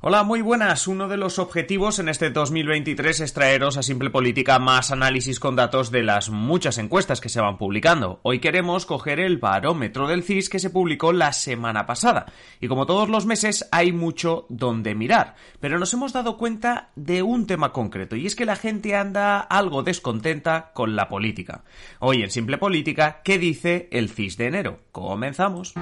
Hola, muy buenas. Uno de los objetivos en este 2023 es traeros a Simple Política más análisis con datos de las muchas encuestas que se van publicando. Hoy queremos coger el barómetro del CIS que se publicó la semana pasada. Y como todos los meses hay mucho donde mirar. Pero nos hemos dado cuenta de un tema concreto y es que la gente anda algo descontenta con la política. Hoy en Simple Política, ¿qué dice el CIS de enero? Comenzamos.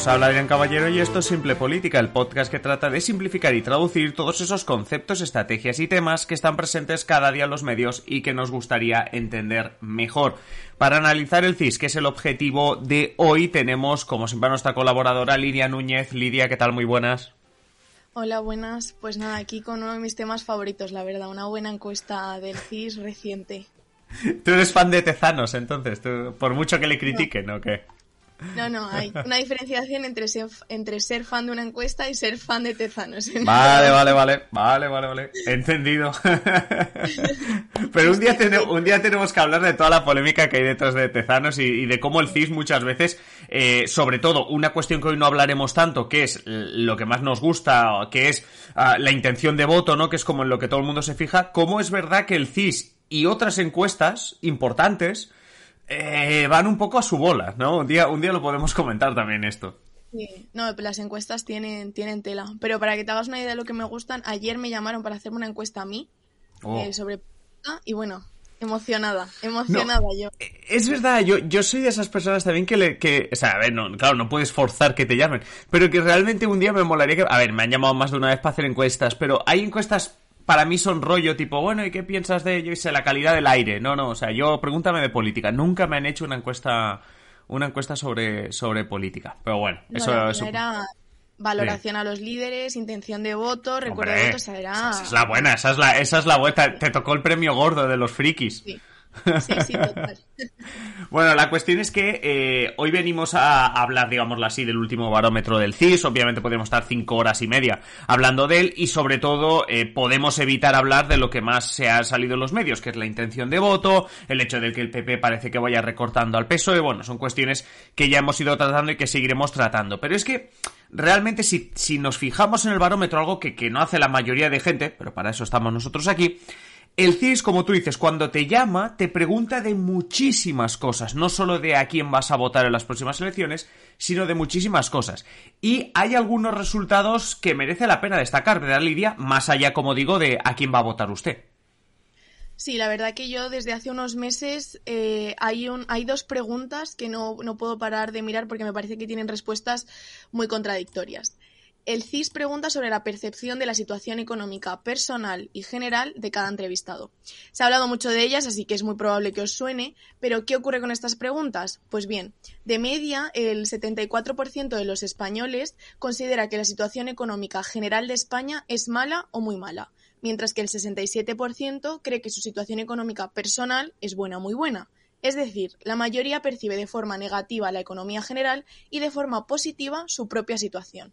Os habla Adrián Caballero y esto es Simple Política, el podcast que trata de simplificar y traducir todos esos conceptos, estrategias y temas que están presentes cada día en los medios y que nos gustaría entender mejor. Para analizar el CIS, que es el objetivo de hoy, tenemos como siempre a nuestra colaboradora Lidia Núñez. Lidia, ¿qué tal? Muy buenas. Hola, buenas. Pues nada, aquí con uno de mis temas favoritos, la verdad, una buena encuesta del CIS reciente. Tú eres fan de Tezanos, entonces, por mucho que le critiquen, ¿o qué? No, no, hay una diferenciación entre ser, entre ser fan de una encuesta y ser fan de Tezanos. Vale, vale, vale, vale, vale, vale. Entendido. Pero un día, un día tenemos que hablar de toda la polémica que hay detrás de Tezanos y, de cómo el CIS muchas veces, eh, sobre todo, una cuestión que hoy no hablaremos tanto, que es lo que más nos gusta, que es ah, la intención de voto, ¿no? Que es como en lo que todo el mundo se fija, cómo es verdad que el CIS y otras encuestas importantes eh, van un poco a su bola, ¿no? Un día, un día lo podemos comentar también esto. Sí, no, las encuestas tienen, tienen tela. Pero para que te hagas una idea de lo que me gustan, ayer me llamaron para hacerme una encuesta a mí oh. eh, sobre... Y bueno, emocionada, emocionada yo. Eh, es verdad, yo, yo soy de esas personas también que le, que, o sea, a ver, no, claro, no puedes forzar que te llamen, pero que realmente un día me molaría que, a ver, me han llamado más de una vez para hacer encuestas, pero hay encuestas para mí son rollo tipo, bueno, ¿y qué piensas de, yo sé, la calidad del aire? No, no, o sea, yo pregúntame de política. Nunca me han hecho una encuesta una encuesta sobre, sobre política. Pero bueno, eso, Era valoración a los líderes, intención de voto, recuerdo de voto, o sea, era... Esa es la buena, esa es la, esa es la vuelta. Te tocó el premio gordo de los frikis. Sí. Total. bueno, la cuestión es que eh, hoy venimos a hablar, digámoslo así, del último barómetro del CIS. Obviamente podemos estar cinco horas y media hablando de él y sobre todo eh, podemos evitar hablar de lo que más se ha salido en los medios, que es la intención de voto, el hecho de que el PP parece que vaya recortando al peso y bueno, son cuestiones que ya hemos ido tratando y que seguiremos tratando. Pero es que realmente si, nos fijamos en el barómetro, algo que no hace la mayoría de gente, pero para eso estamos nosotros aquí, el CIS, como tú dices, cuando te llama, te pregunta de muchísimas cosas, no solo de a quién vas a votar en las próximas elecciones, sino de muchísimas cosas. Y hay algunos resultados que merece la pena destacar, ¿verdad, Lidia? Más allá, como digo, de a quién va a votar usted. Sí, la verdad que yo desde hace unos meses eh, hay, un, hay dos preguntas que no, no puedo parar de mirar porque me parece que tienen respuestas muy contradictorias. El CIS pregunta sobre la percepción de la situación económica personal y general de cada entrevistado. Se ha hablado mucho de ellas, así que es muy probable que os suene, pero ¿qué ocurre con estas preguntas? Pues bien, de media, el 74% de los españoles considera que la situación económica general de España es mala o muy mala, mientras que el 67% cree que su situación económica personal es buena o muy buena. Es decir, la mayoría percibe de forma negativa la economía general y de forma positiva su propia situación.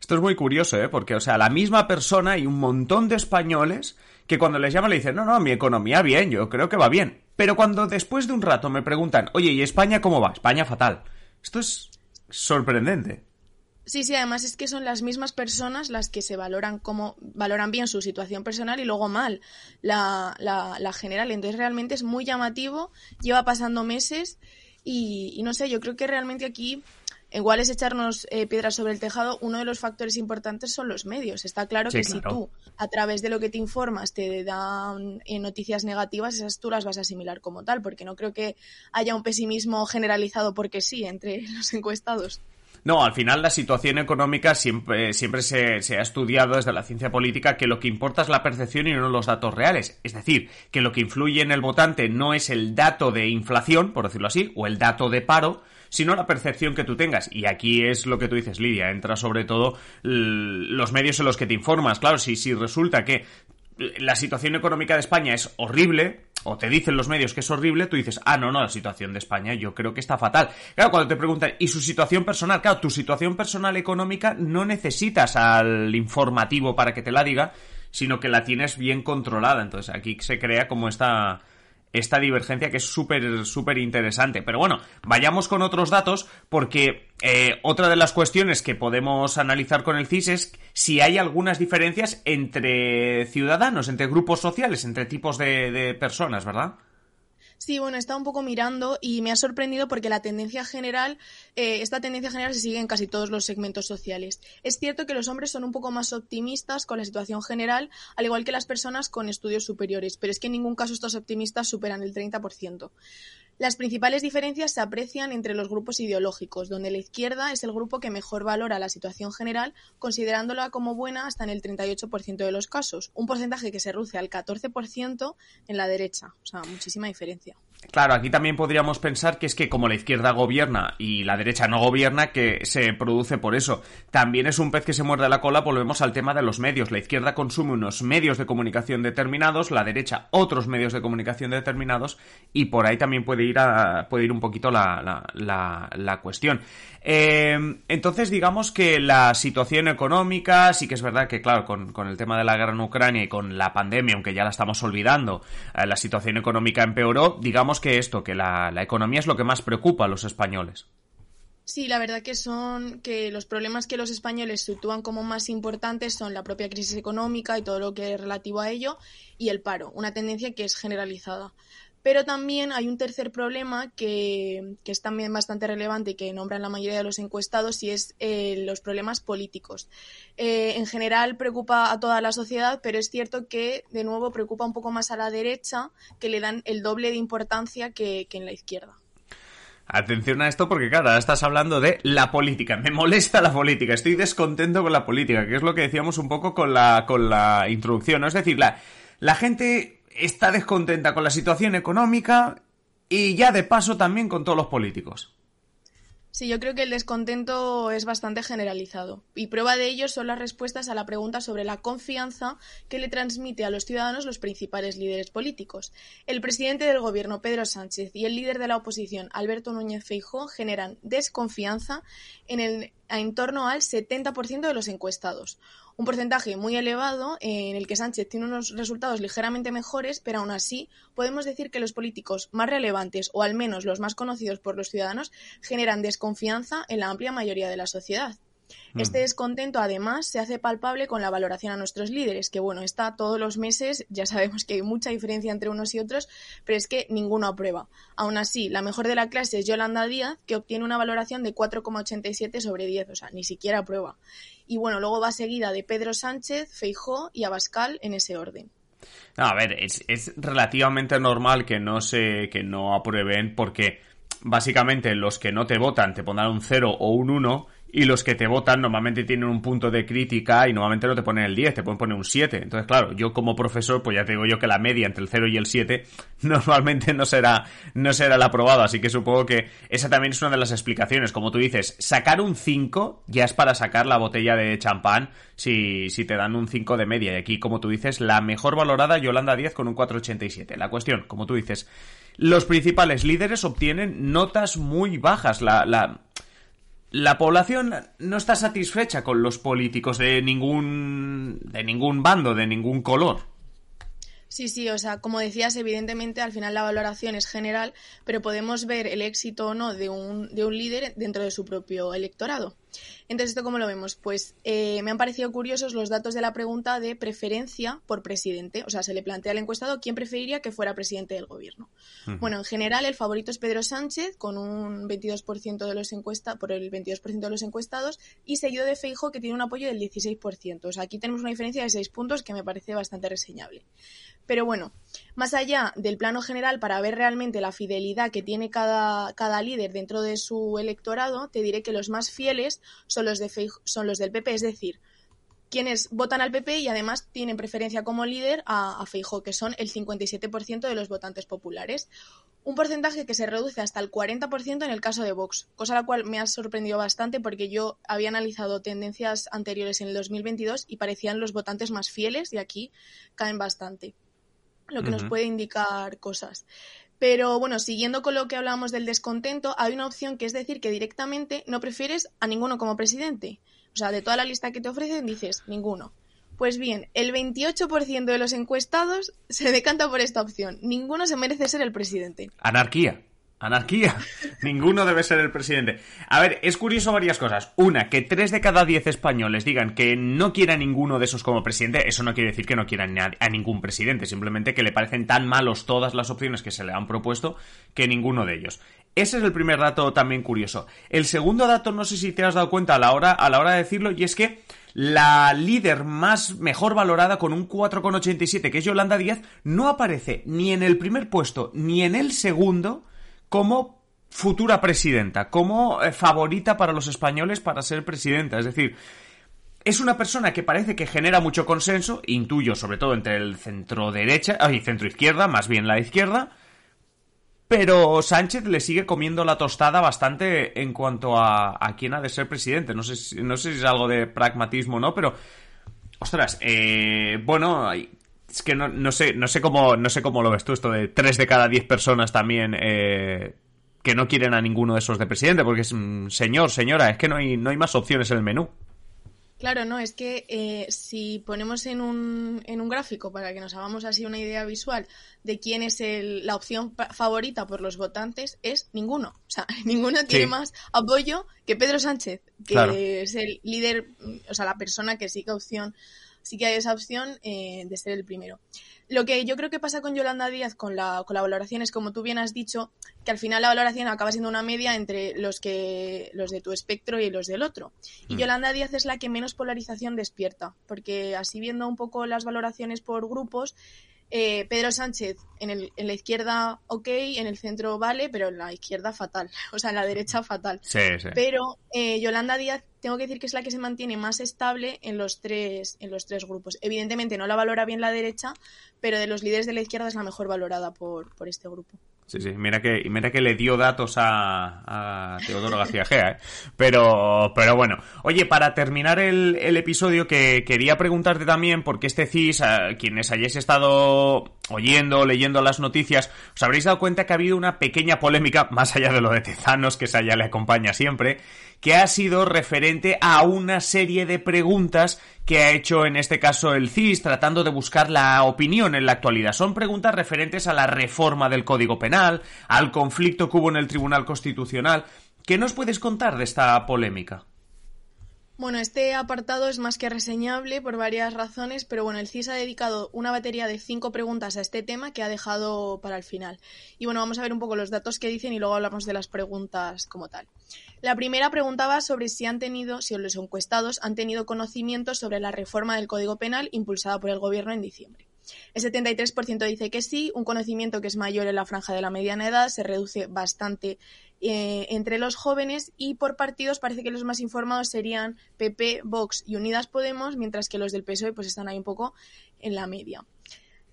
Esto es muy curioso, ¿eh? Porque, o sea, la misma persona y un montón de españoles que cuando les llaman le dicen, no, no, mi economía bien, yo creo que va bien. Pero cuando después de un rato me preguntan, oye, ¿y España cómo va? España fatal. Esto es sorprendente. Sí, sí, además es que son las mismas personas las que se valoran como valoran bien su situación personal y luego mal la, la, general. Entonces realmente es muy llamativo, lleva pasando meses y, no sé, yo creo que realmente aquí igual es echarnos eh, piedras sobre el tejado, uno de los factores importantes son los medios. Está claro que si tú, a través de lo que te informas, te dan eh, noticias negativas, esas tú las vas a asimilar como tal, porque no creo que haya un pesimismo generalizado porque sí entre los encuestados. No, al final la situación económica siempre, siempre se, se, ha estudiado desde la ciencia política que lo que importa es la percepción y no los datos reales. Es decir, que lo que influye en el votante no es el dato de inflación, por decirlo así, o el dato de paro, sino la percepción que tú tengas. Y aquí es lo que tú dices, Lidia, entra sobre todo los medios en los que te informas. Claro, si, si resulta que la situación económica de España es horrible, o te dicen los medios que es horrible, tú dices, ah, no, no, la situación de España yo creo que está fatal. Claro, cuando te preguntan, ¿y su situación personal? Claro, tu situación personal económica no necesitas al informativo para que te la diga, sino que la tienes bien controlada. Entonces aquí se crea como esta, esta divergencia que es súper, súper interesante. Pero bueno, vayamos con otros datos porque eh, otra de las cuestiones que podemos analizar con el CIS es si hay algunas diferencias entre ciudadanos, entre grupos sociales, entre tipos de personas, ¿verdad? Sí, bueno, he estado un poco mirando y me ha sorprendido porque la tendencia general, eh, esta tendencia general se sigue en casi todos los segmentos sociales. Es cierto que los hombres son un poco más optimistas con la situación general, al igual que las personas con estudios superiores, pero es que en ningún caso estos optimistas superan el 30%. Las principales diferencias se aprecian entre los grupos ideológicos, donde la izquierda es el grupo que mejor valora la situación general, considerándola como buena hasta en el 38% de los casos, un porcentaje que se reduce al 14% en la derecha, o sea, muchísima diferencia. Claro, aquí también podríamos pensar que es que como la izquierda gobierna y la derecha no gobierna, que se produce por eso. También es un pez que se muerde la cola, volvemos al tema de los medios. La izquierda consume unos medios de comunicación determinados, la derecha otros medios de comunicación determinados, y por ahí también puede ir, a, puede ir un poquito la, la, la, cuestión. Eh, entonces, digamos que la situación económica, sí que es verdad que, claro, con, con, el tema de la guerra en Ucrania y con la pandemia, aunque ya la estamos olvidando, eh, la situación económica empeoró, digamos que esto, que la, economía es lo que más preocupa a los españoles. Sí, la verdad que son que los problemas que los españoles sitúan como más importantes son la propia crisis económica y todo lo que es relativo a ello y el paro, una tendencia que es generalizada. Pero también hay un tercer problema que, es también bastante relevante y que nombran la mayoría de los encuestados y es eh, los problemas políticos. Eh, en general preocupa a toda la sociedad, pero es cierto que, de nuevo, preocupa un poco más a la derecha, que le dan el doble de importancia que, en la izquierda. Atención a esto porque, claro, estás hablando de la política. Me molesta la política. Estoy descontento con la política, que es lo que decíamos un poco con la, con la introducción. ¿no? Es decir, la, la gente está descontenta con la situación económica y ya de paso también con todos los políticos. Sí, yo creo que el descontento es bastante generalizado. Y prueba de ello son las respuestas a la pregunta sobre la confianza que le transmite a los ciudadanos los principales líderes políticos. El presidente del gobierno, Pedro Sánchez, y el líder de la oposición, Alberto Núñez Feijóo, generan desconfianza en, el, en torno al 70% de los encuestados un porcentaje muy elevado en el que Sánchez tiene unos resultados ligeramente mejores, pero aún así podemos decir que los políticos más relevantes, o al menos los más conocidos por los ciudadanos, generan desconfianza en la amplia mayoría de la sociedad. Este mm. descontento, además, se hace palpable con la valoración a nuestros líderes, que bueno, está todos los meses, ya sabemos que hay mucha diferencia entre unos y otros, pero es que ninguno aprueba. Aún así, la mejor de la clase es Yolanda Díaz, que obtiene una valoración de 4,87 sobre 10, o sea, ni siquiera aprueba. Y bueno, luego va seguida de Pedro Sánchez, Feijó y Abascal en ese orden. a ver, es, es relativamente normal que no se, que no aprueben porque básicamente los que no te votan te pondrán un 0 o un 1 y los que te votan normalmente tienen un punto de crítica y normalmente no te ponen el 10, te pueden poner un 7. Entonces, claro, yo como profesor, pues ya te digo yo que la media entre el 0 y el 7 normalmente no será, no será la aprobada. Así que supongo que esa también es una de las explicaciones. Como tú dices, sacar un 5 ya es para sacar la botella de champán si, si te dan un 5 de media. Y aquí, como tú dices, la mejor valorada Yolanda 10 con un 4,87. La cuestión, como tú dices, los principales líderes obtienen notas muy bajas. La, la, la población no está satisfecha con los políticos de ningún de ningún bando, de ningún color. Sí, sí, o sea, como decías, evidentemente al final la valoración es general, pero podemos ver el éxito o no de un, de un líder dentro de su propio electorado. Entonces, ¿esto cómo lo vemos? Pues eh, me han parecido curiosos los datos de la pregunta de preferencia por presidente. O sea, se le plantea al encuestado quién preferiría que fuera presidente del gobierno. Bueno, en general el favorito es Pedro Sánchez con un 22% de los encuestados, por el 22% de los encuestados y seguido de Feijo que tiene un apoyo del 16%. O sea, aquí tenemos una diferencia de 6 puntos que me parece bastante reseñable. Pero bueno, más allá del plano general, para ver realmente la fidelidad que tiene cada, cada líder dentro de su electorado, te diré que los más fieles son los, de son los del PP, es decir, quienes votan al PP y además tienen preferencia como líder a, a Feijóo, que son el 57% de los votantes populares. Un porcentaje que se reduce hasta el 40% en el caso de Vox, cosa la cual me ha sorprendido bastante porque yo había analizado tendencias anteriores en el 2022 y parecían los votantes más fieles y aquí caen bastante lo que nos puede indicar cosas. Pero bueno, siguiendo con lo que hablábamos del descontento, hay una opción que es decir que directamente no prefieres a ninguno como presidente. O sea, de toda la lista que te ofrecen dices ninguno. Pues bien, el 28% de los encuestados se decanta por esta opción. Ninguno se merece ser el presidente. Anarquía. Anarquía. Ninguno debe ser el presidente. A ver, es curioso varias cosas. Una, que tres de cada diez españoles digan que no quiera ninguno de esos como presidente, eso no quiere decir que no quieran a, ningún presidente, simplemente que le parecen tan malos todas las opciones que se le han propuesto que ninguno de ellos. Ese es el primer dato también curioso. El segundo dato, no sé si te has dado cuenta a la hora, a la hora de decirlo, y es que la líder más mejor valorada con un 4,87, que es Yolanda Díaz, no aparece ni en el primer puesto ni en el segundo como futura presidenta, como eh, favorita para los españoles para ser presidenta. Es decir, es una persona que parece que genera mucho consenso, intuyo sobre todo entre el centro derecha, y centro izquierda, más bien la izquierda, pero Sánchez le sigue comiendo la tostada bastante en cuanto a, quién ha de ser presidente. No sé, no sé si es algo de pragmatismo o no, pero ostras, eh, bueno, es que no, no, sé, no sé cómo, no sé cómo lo ves tú, esto de tres de cada diez personas también eh, que no quieren a ninguno de esos de presidente, porque es mm, señor, señora, es que no hay, no hay más opciones en el menú. Claro, no, es que eh, si ponemos en un, en un gráfico para que nos hagamos así una idea visual de quién es el, la opción favorita por los votantes, es ninguno. O sea, ninguno tiene más apoyo que Pedro Sánchez, que es el líder, o sea, la persona que sí que opción sí que hay esa opción eh, de ser el primero. Lo que yo creo que pasa con Yolanda Díaz con la, con la valoración es, como tú bien has dicho, que al final la valoración acaba siendo una media entre los que los de tu espectro y los del otro. Y mm. Yolanda Díaz es la que menos polarización despierta, porque así viendo un poco las valoraciones por grupos, eh, Pedro Sánchez en, el, en, la izquierda ok, en el centro vale, pero en la izquierda fatal, o sea, en la derecha fatal. Sí, sí. Pero eh, Yolanda Díaz, tengo que decir que es la que se mantiene más estable en los, tres, en los tres grupos. Evidentemente no la valora bien la derecha, pero de los líderes de la izquierda es la mejor valorada por, por este grupo. Sí, sí, mira que, mira que le dio datos a, Teodoro García Gea, ¿eh? Pero, pero bueno. Oye, para terminar el, el episodio, que quería preguntarte también, porque este CIS, quienes hayáis estado oyendo, leyendo las noticias, os habréis dado cuenta que ha habido una pequeña polémica, más allá de lo de Tezanos, que esa ya le acompaña siempre, que ha sido referente a una serie de preguntas que ha hecho en este caso el CIS tratando de buscar la opinión en la actualidad. Son preguntas referentes a la reforma del Código Penal, al conflicto que hubo en el Tribunal Constitucional. ¿Qué nos puedes contar de esta polémica? Bueno, este apartado es más que reseñable por varias razones, pero bueno, el CIS ha dedicado una batería de cinco preguntas a este tema que ha dejado para el final. Y bueno, vamos a ver un poco los datos que dicen y luego hablamos de las preguntas como tal. La primera preguntaba sobre si han tenido, si los encuestados han tenido conocimiento sobre la reforma del Código Penal impulsada por el Gobierno en diciembre. El 73% dice que sí, un conocimiento que es mayor en la franja de la mediana edad se reduce bastante eh, entre los jóvenes y por partidos parece que los más informados serían PP, Vox y Unidas Podemos, mientras que los del PSOE pues están ahí un poco en la media.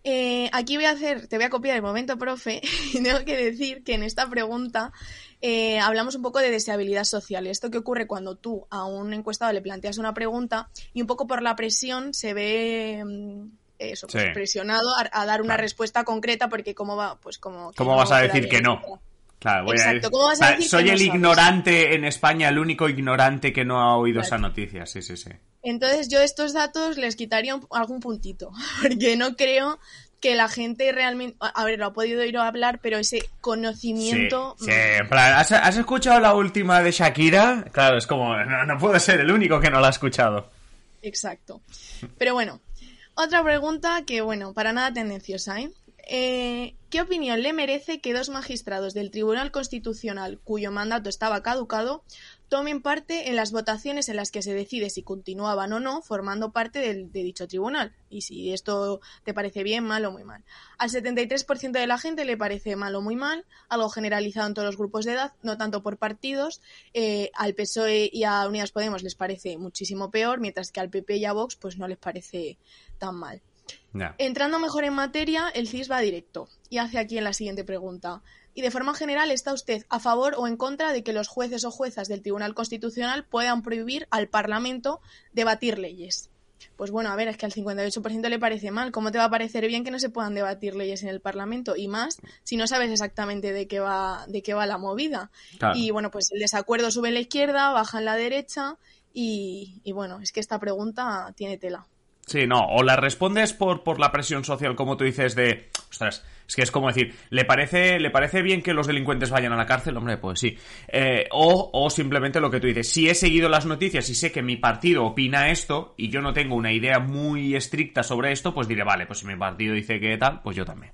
Eh, aquí voy a hacer, te voy a copiar el momento, profe, y tengo que decir que en esta pregunta eh, hablamos un poco de deseabilidad social. Esto que ocurre cuando tú a un encuestado le planteas una pregunta y un poco por la presión se ve mm, eso, pues, presionado a, dar una respuesta concreta porque cómo va, pues como... ¿Cómo vas a decir que no? Claro, voy a Soy el ignorante en España, el único ignorante que no ha oído esa noticia. Sí, sí, sí. Entonces yo estos datos les quitaría algún puntito, porque no creo que la gente realmente, a ver, lo ha podido ir a hablar, pero ese conocimiento... Sí, en plan, ¿has, escuchado la última de Shakira? Claro, es como, no, no puedo ser el único que no la ha escuchado. Exacto. Pero bueno, otra pregunta que, bueno, para nada tendenciosa, ¿eh? Eh, ¿Qué opinión le merece que dos magistrados del Tribunal Constitucional, cuyo mandato estaba caducado, tomen parte en las votaciones en las que se decide si continuaban o no formando parte del, de dicho tribunal? Y si esto te parece bien, mal o muy mal. Al 73% de la gente le parece mal o muy mal, algo generalizado en todos los grupos de edad, no tanto por partidos. Eh, al PSOE y a Unidas Podemos les parece muchísimo peor, mientras que al PP y a Vox pues no les parece tan mal. Entrando mejor en materia, el CIS va directo y hace aquí en la siguiente pregunta. Y de forma general, ¿está usted a favor o en contra de que los jueces o juezas del Tribunal Constitucional puedan prohibir al Parlamento debatir leyes? Pues bueno, a ver, es que al 58% le parece mal. ¿Cómo te va a parecer bien que no se puedan debatir leyes en el Parlamento? Y más si no sabes exactamente de qué va, de qué va la movida. Y bueno, pues el desacuerdo sube en la izquierda, baja en la derecha y, y bueno, es que esta pregunta tiene tela. Sí, no, o la respondes por, por la presión social, como tú dices, de. Ostras, es que es como decir, ¿le parece, ¿le parece bien que los delincuentes vayan a la cárcel? Hombre, pues sí. Eh, o, o simplemente lo que tú dices, si he seguido las noticias y sé que mi partido opina esto y yo no tengo una idea muy estricta sobre esto, pues diré, vale, pues si mi partido dice que tal, pues yo también.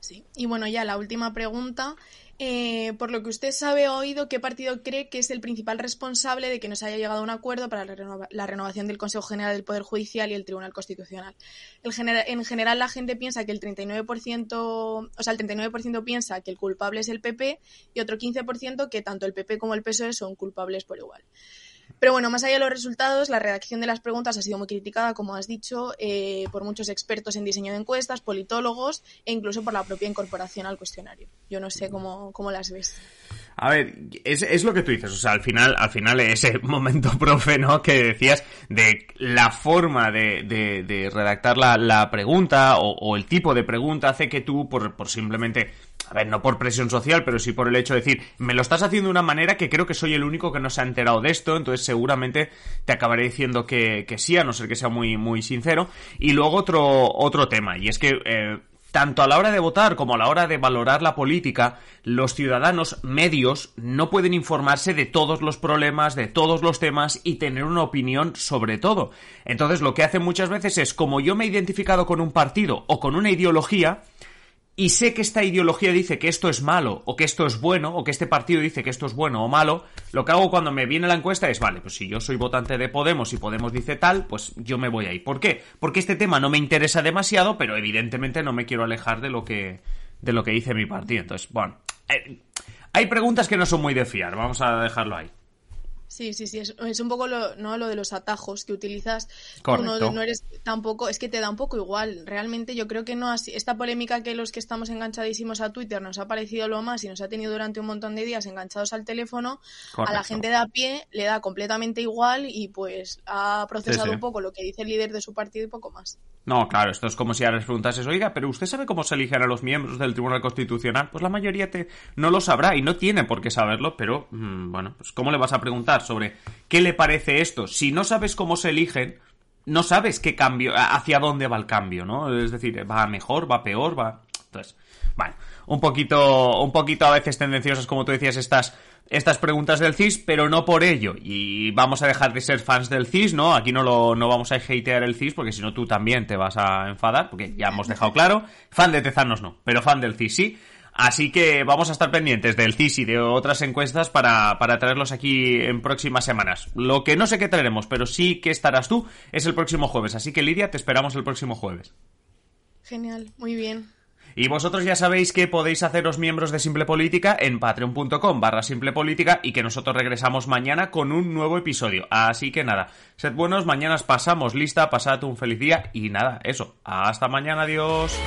Sí, y bueno, ya la última pregunta eh, por lo que usted sabe o oído, ¿qué partido cree que es el principal responsable de que no se haya llegado a un acuerdo para la, renovación del Consejo General del Poder Judicial y el Tribunal Constitucional? en general, la gente piensa que el 39%, o sea, el 39% piensa que el culpable es el PP y otro 15% que tanto el PP como el PSOE son culpables por igual. Pero bueno, más allá de los resultados, la redacción de las preguntas ha sido muy criticada, como has dicho, eh, por muchos expertos en diseño de encuestas, politólogos e incluso por la propia incorporación al cuestionario. Yo no sé cómo, cómo las ves. A ver, es, es, lo que tú dices, o sea, al final, al final ese momento profe, ¿no? Que decías de la forma de, de, de redactar la, la pregunta o, o, el tipo de pregunta hace que tú, por, por simplemente a ver, no por presión social, pero sí por el hecho de decir, me lo estás haciendo de una manera que creo que soy el único que no se ha enterado de esto, entonces seguramente te acabaré diciendo que, que sí, a no ser que sea muy, muy sincero. Y luego otro, otro tema, y es que eh, tanto a la hora de votar como a la hora de valorar la política, los ciudadanos medios no pueden informarse de todos los problemas, de todos los temas y tener una opinión sobre todo. Entonces lo que hacen muchas veces es, como yo me he identificado con un partido o con una ideología, y sé que esta ideología dice que esto es malo o que esto es bueno o que este partido dice que esto es bueno o malo, lo que hago cuando me viene la encuesta es, vale, pues si yo soy votante de Podemos y Podemos dice tal, pues yo me voy ahí. ¿Por qué? Porque este tema no me interesa demasiado, pero evidentemente no me quiero alejar de lo que de lo que dice mi partido. Entonces, bueno, eh, hay preguntas que no son muy de fiar, vamos a dejarlo ahí. Sí, sí, sí, es, un poco lo, ¿no? lo de los atajos que utilizas. Correcto. no, eres tampoco, es que te da un poco igual. Realmente yo creo que no así. Esta polémica que los que estamos enganchadísimos a Twitter nos ha parecido lo más y nos ha tenido durante un montón de días enganchados al teléfono, a la gente de a pie le da completamente igual y pues ha procesado un poco lo que dice el líder de su partido y poco más. No, claro, esto es como si ahora les preguntases, oiga, pero ¿usted sabe cómo se eligen a los miembros del Tribunal Constitucional? Pues la mayoría te, no lo sabrá y no tiene por qué saberlo, pero mm, bueno, pues ¿cómo le vas a preguntar sobre qué le parece esto? Si no sabes cómo se eligen, no sabes qué cambio, hacia dónde va el cambio, ¿no? Es decir, va mejor, va peor, va... Entonces, bueno, un poquito, un poquito a veces tendenciosas, como tú decías, estas estas preguntas del CIS, pero no por ello. Y vamos a dejar de ser fans del CIS, ¿no? Aquí no, lo, no vamos a hatear el CIS, porque si no tú también te vas a enfadar, porque ya hemos dejado claro. Fan de Tezanos no, pero fan del CIS sí. Así que vamos a estar pendientes del CIS y de otras encuestas para, para traerlos aquí en próximas semanas. Lo que no sé qué traeremos, pero sí que estarás tú, es el próximo jueves. Así que Lidia, te esperamos el próximo jueves. Genial, muy bien. Y vosotros ya sabéis que podéis haceros miembros de Simple Política en patreon.com barra Simple Política y que nosotros regresamos mañana con un nuevo episodio. Así que nada, sed buenos, mañana pasamos lista, pasad un feliz día y nada, eso. Hasta mañana, adiós.